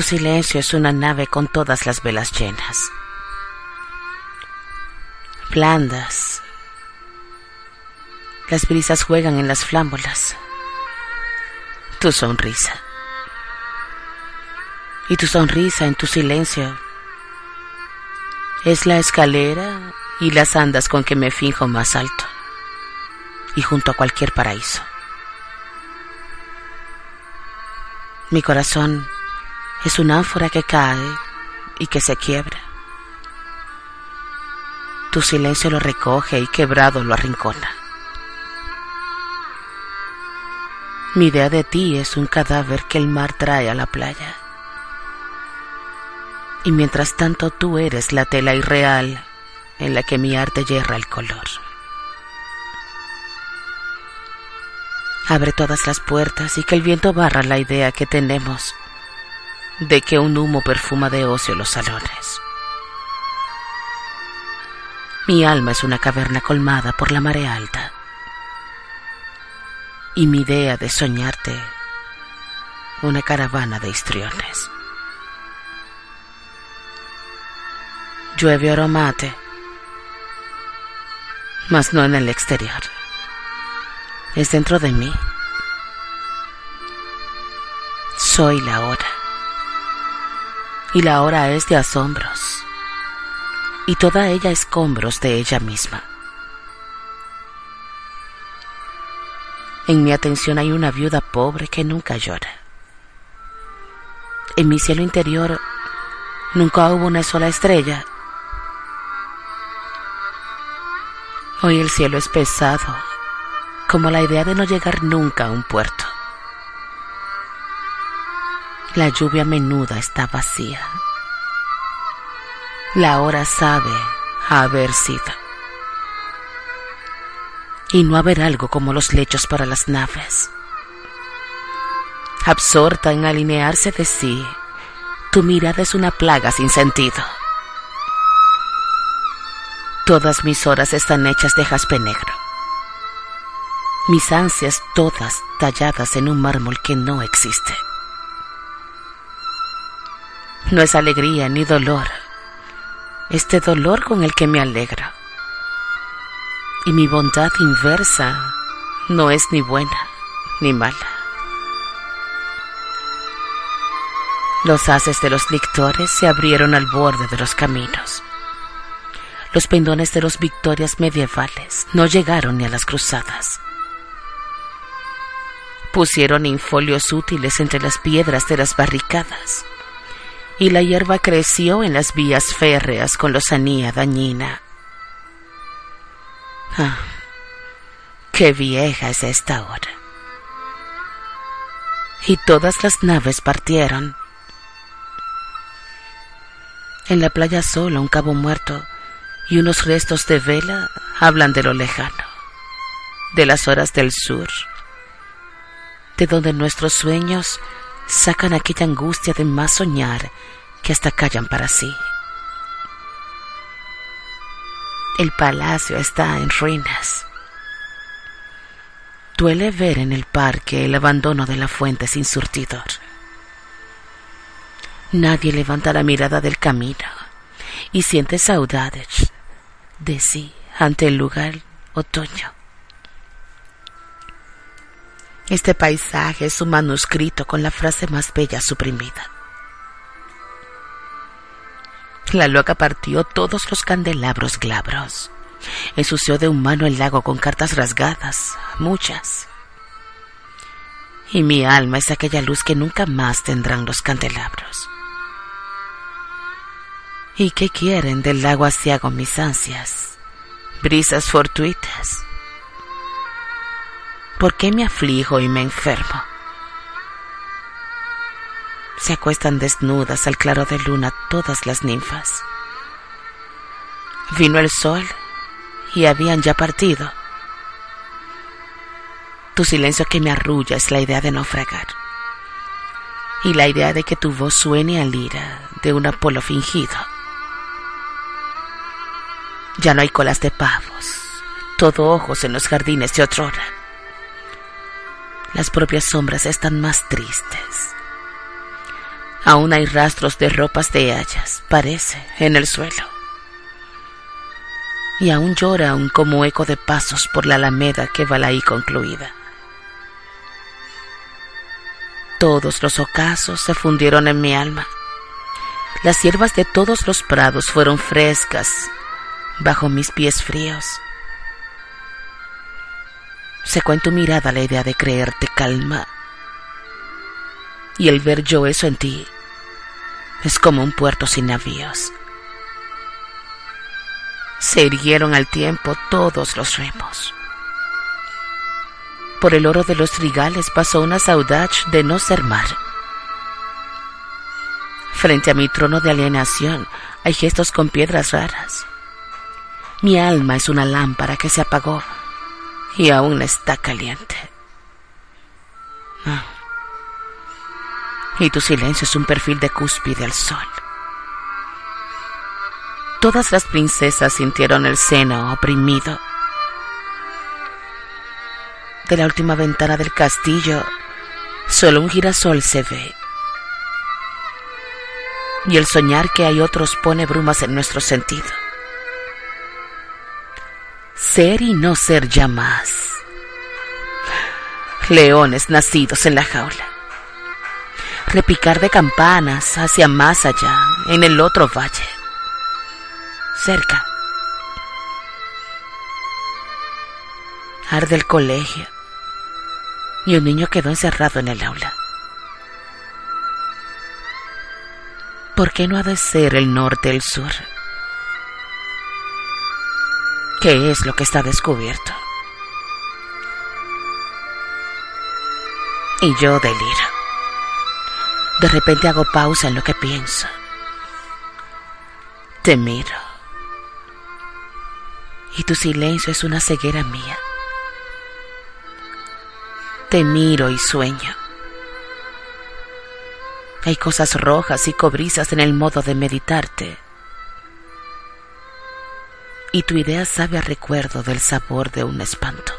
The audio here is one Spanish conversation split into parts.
Tu silencio es una nave con todas las velas llenas. Blandas. Las brisas juegan en las flámbolas. Tu sonrisa. Y tu sonrisa en tu silencio es la escalera y las andas con que me finjo más alto y junto a cualquier paraíso. Mi corazón es una ánfora que cae y que se quiebra. Tu silencio lo recoge y quebrado lo arrincona. Mi idea de ti es un cadáver que el mar trae a la playa. Y mientras tanto tú eres la tela irreal en la que mi arte yerra el color. Abre todas las puertas y que el viento barra la idea que tenemos de que un humo perfuma de ocio los salones. Mi alma es una caverna colmada por la marea alta. Y mi idea de soñarte, una caravana de histriones. Llueve aromate, mas no en el exterior. Es dentro de mí. Soy la hora y la hora es de asombros, y toda ella escombros de ella misma. En mi atención hay una viuda pobre que nunca llora. En mi cielo interior nunca hubo una sola estrella. Hoy el cielo es pesado, como la idea de no llegar nunca a un puerto. La lluvia menuda está vacía. La hora sabe haber sido. Y no haber algo como los lechos para las naves. Absorta en alinearse de sí, tu mirada es una plaga sin sentido. Todas mis horas están hechas de jaspe negro. Mis ansias todas talladas en un mármol que no existe. No es alegría ni dolor, este dolor con el que me alegro. Y mi bondad inversa no es ni buena ni mala. Los haces de los lictores se abrieron al borde de los caminos. Los pendones de los victorias medievales no llegaron ni a las cruzadas. Pusieron infolios útiles entre las piedras de las barricadas y la hierba creció en las vías férreas con lozanía dañina. Ah, qué vieja es esta hora. Y todas las naves partieron. En la playa sola un cabo muerto y unos restos de vela hablan de lo lejano, de las horas del sur, de donde nuestros sueños sacan aquella angustia de más soñar que hasta callan para sí. El palacio está en ruinas. Duele ver en el parque el abandono de la fuente sin surtidor. Nadie levanta la mirada del camino y siente saudades de sí ante el lugar otoño. Este paisaje es un manuscrito con la frase más bella suprimida. La loca partió todos los candelabros glabros. Ensució de un mano el lago con cartas rasgadas, muchas. Y mi alma es aquella luz que nunca más tendrán los candelabros. ¿Y qué quieren del lago asiago mis ansias? Brisas fortuitas. ¿Por qué me aflijo y me enfermo? Se acuestan desnudas al claro de luna todas las ninfas. Vino el sol y habían ya partido. Tu silencio que me arrulla es la idea de naufragar. Y la idea de que tu voz suene a lira de un Apolo fingido. Ya no hay colas de pavos, todo ojos en los jardines de otrora las propias sombras están más tristes. Aún hay rastros de ropas de hayas, parece, en el suelo. Y aún llora un como eco de pasos por la alameda que va ahí concluida. Todos los ocasos se fundieron en mi alma. Las hierbas de todos los prados fueron frescas bajo mis pies fríos. Secó en tu mirada la idea de creerte calma. Y el ver yo eso en ti es como un puerto sin navíos. Se irguieron al tiempo todos los remos. Por el oro de los trigales pasó una saudade de no ser mar. Frente a mi trono de alienación hay gestos con piedras raras. Mi alma es una lámpara que se apagó y aún está caliente. Ah. Y tu silencio es un perfil de cúspide al sol. Todas las princesas sintieron el seno oprimido de la última ventana del castillo, solo un girasol se ve. Y el soñar que hay otros pone brumas en nuestro sentido. Ser y no ser ya más. Leones nacidos en la jaula. Repicar de campanas hacia más allá, en el otro valle. Cerca. Arde el colegio y un niño quedó encerrado en el aula. ¿Por qué no ha de ser el norte el sur? ¿Qué es lo que está descubierto? Y yo deliro. De repente hago pausa en lo que pienso. Te miro. Y tu silencio es una ceguera mía. Te miro y sueño. Hay cosas rojas y cobrizas en el modo de meditarte. Y tu idea sabe a recuerdo del sabor de un espanto.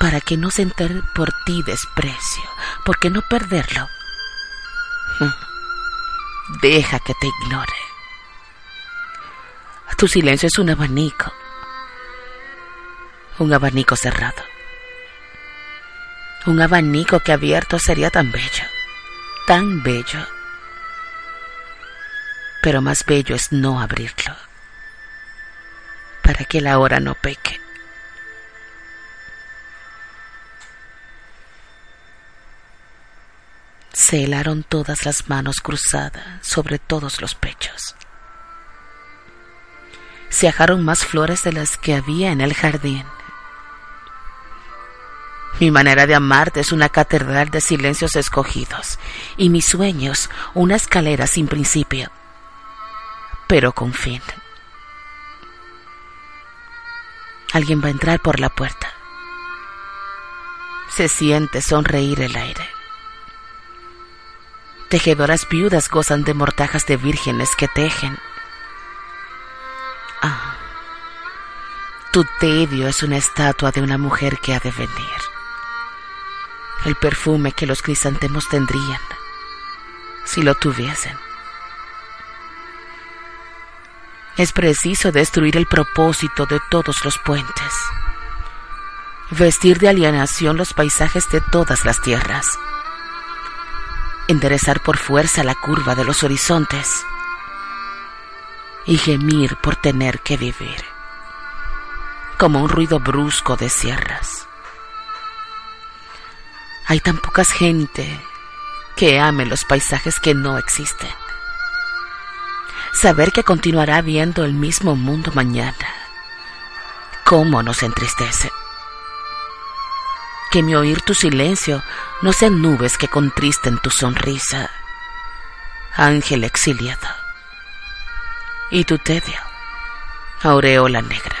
Para que no sentir por ti desprecio, porque no perderlo. Deja que te ignore. Tu silencio es un abanico un abanico cerrado. Un abanico que abierto sería tan bello, tan bello. Pero más bello es no abrirlo, para que la hora no peque. Se helaron todas las manos cruzadas sobre todos los pechos. Se ajaron más flores de las que había en el jardín mi manera de amarte es una catedral de silencios escogidos y mis sueños una escalera sin principio, pero con fin. Alguien va a entrar por la puerta. Se siente sonreír el aire. Tejedoras viudas gozan de mortajas de vírgenes que tejen. Ah, tu tedio es una estatua de una mujer que ha de venir el perfume que los crisantemos tendrían si lo tuviesen. Es preciso destruir el propósito de todos los puentes, vestir de alienación los paisajes de todas las tierras, enderezar por fuerza la curva de los horizontes. Y gemir por tener que vivir, como un ruido brusco de sierras. Hay tan poca gente que ame los paisajes que no existen. Saber que continuará viendo el mismo mundo mañana, ¿cómo nos entristece? Que mi oír tu silencio no sean nubes que contristen tu sonrisa, ángel exiliado. Y tu tedio, aureola negra.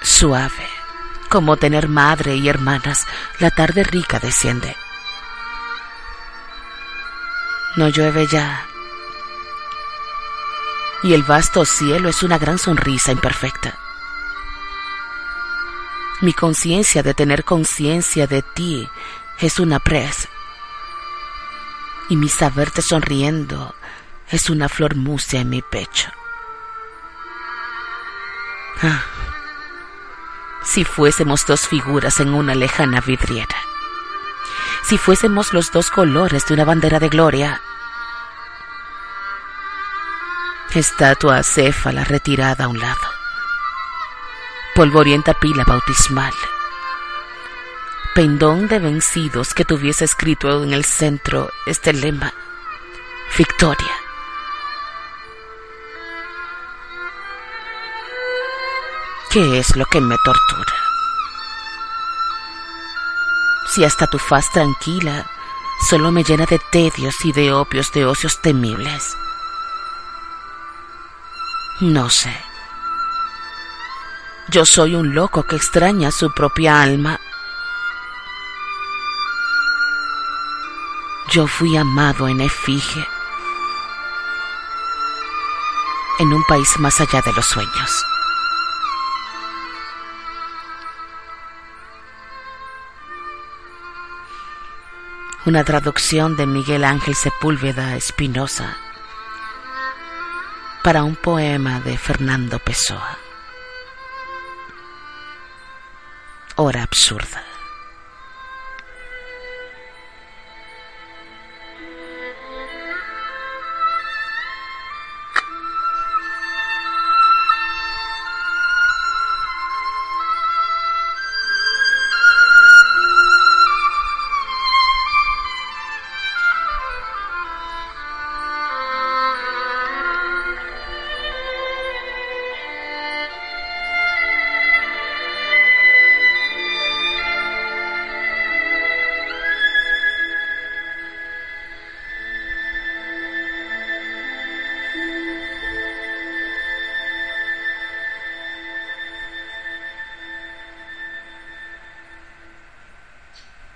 Suave como tener madre y hermanas, la tarde rica desciende. No llueve ya. Y el vasto cielo es una gran sonrisa imperfecta. Mi conciencia de tener conciencia de ti es una presa. Y mi saberte sonriendo es una flor musia en mi pecho. Ah, si fuésemos dos figuras en una lejana vidriera. Si fuésemos los dos colores de una bandera de gloria. Estatua acéfala retirada a un lado. Polvorienta pila bautismal. Pendón de vencidos que tuviese escrito en el centro este lema. Victoria. ¿Qué es lo que me tortura? Si hasta tu faz tranquila solo me llena de tedios y de opios de ocios temibles. No sé. Yo soy un loco que extraña su propia alma. Yo fui amado en efigie, en un país más allá de los sueños. Una traducción de Miguel Ángel Sepúlveda Espinosa para un poema de Fernando Pessoa. Hora absurda.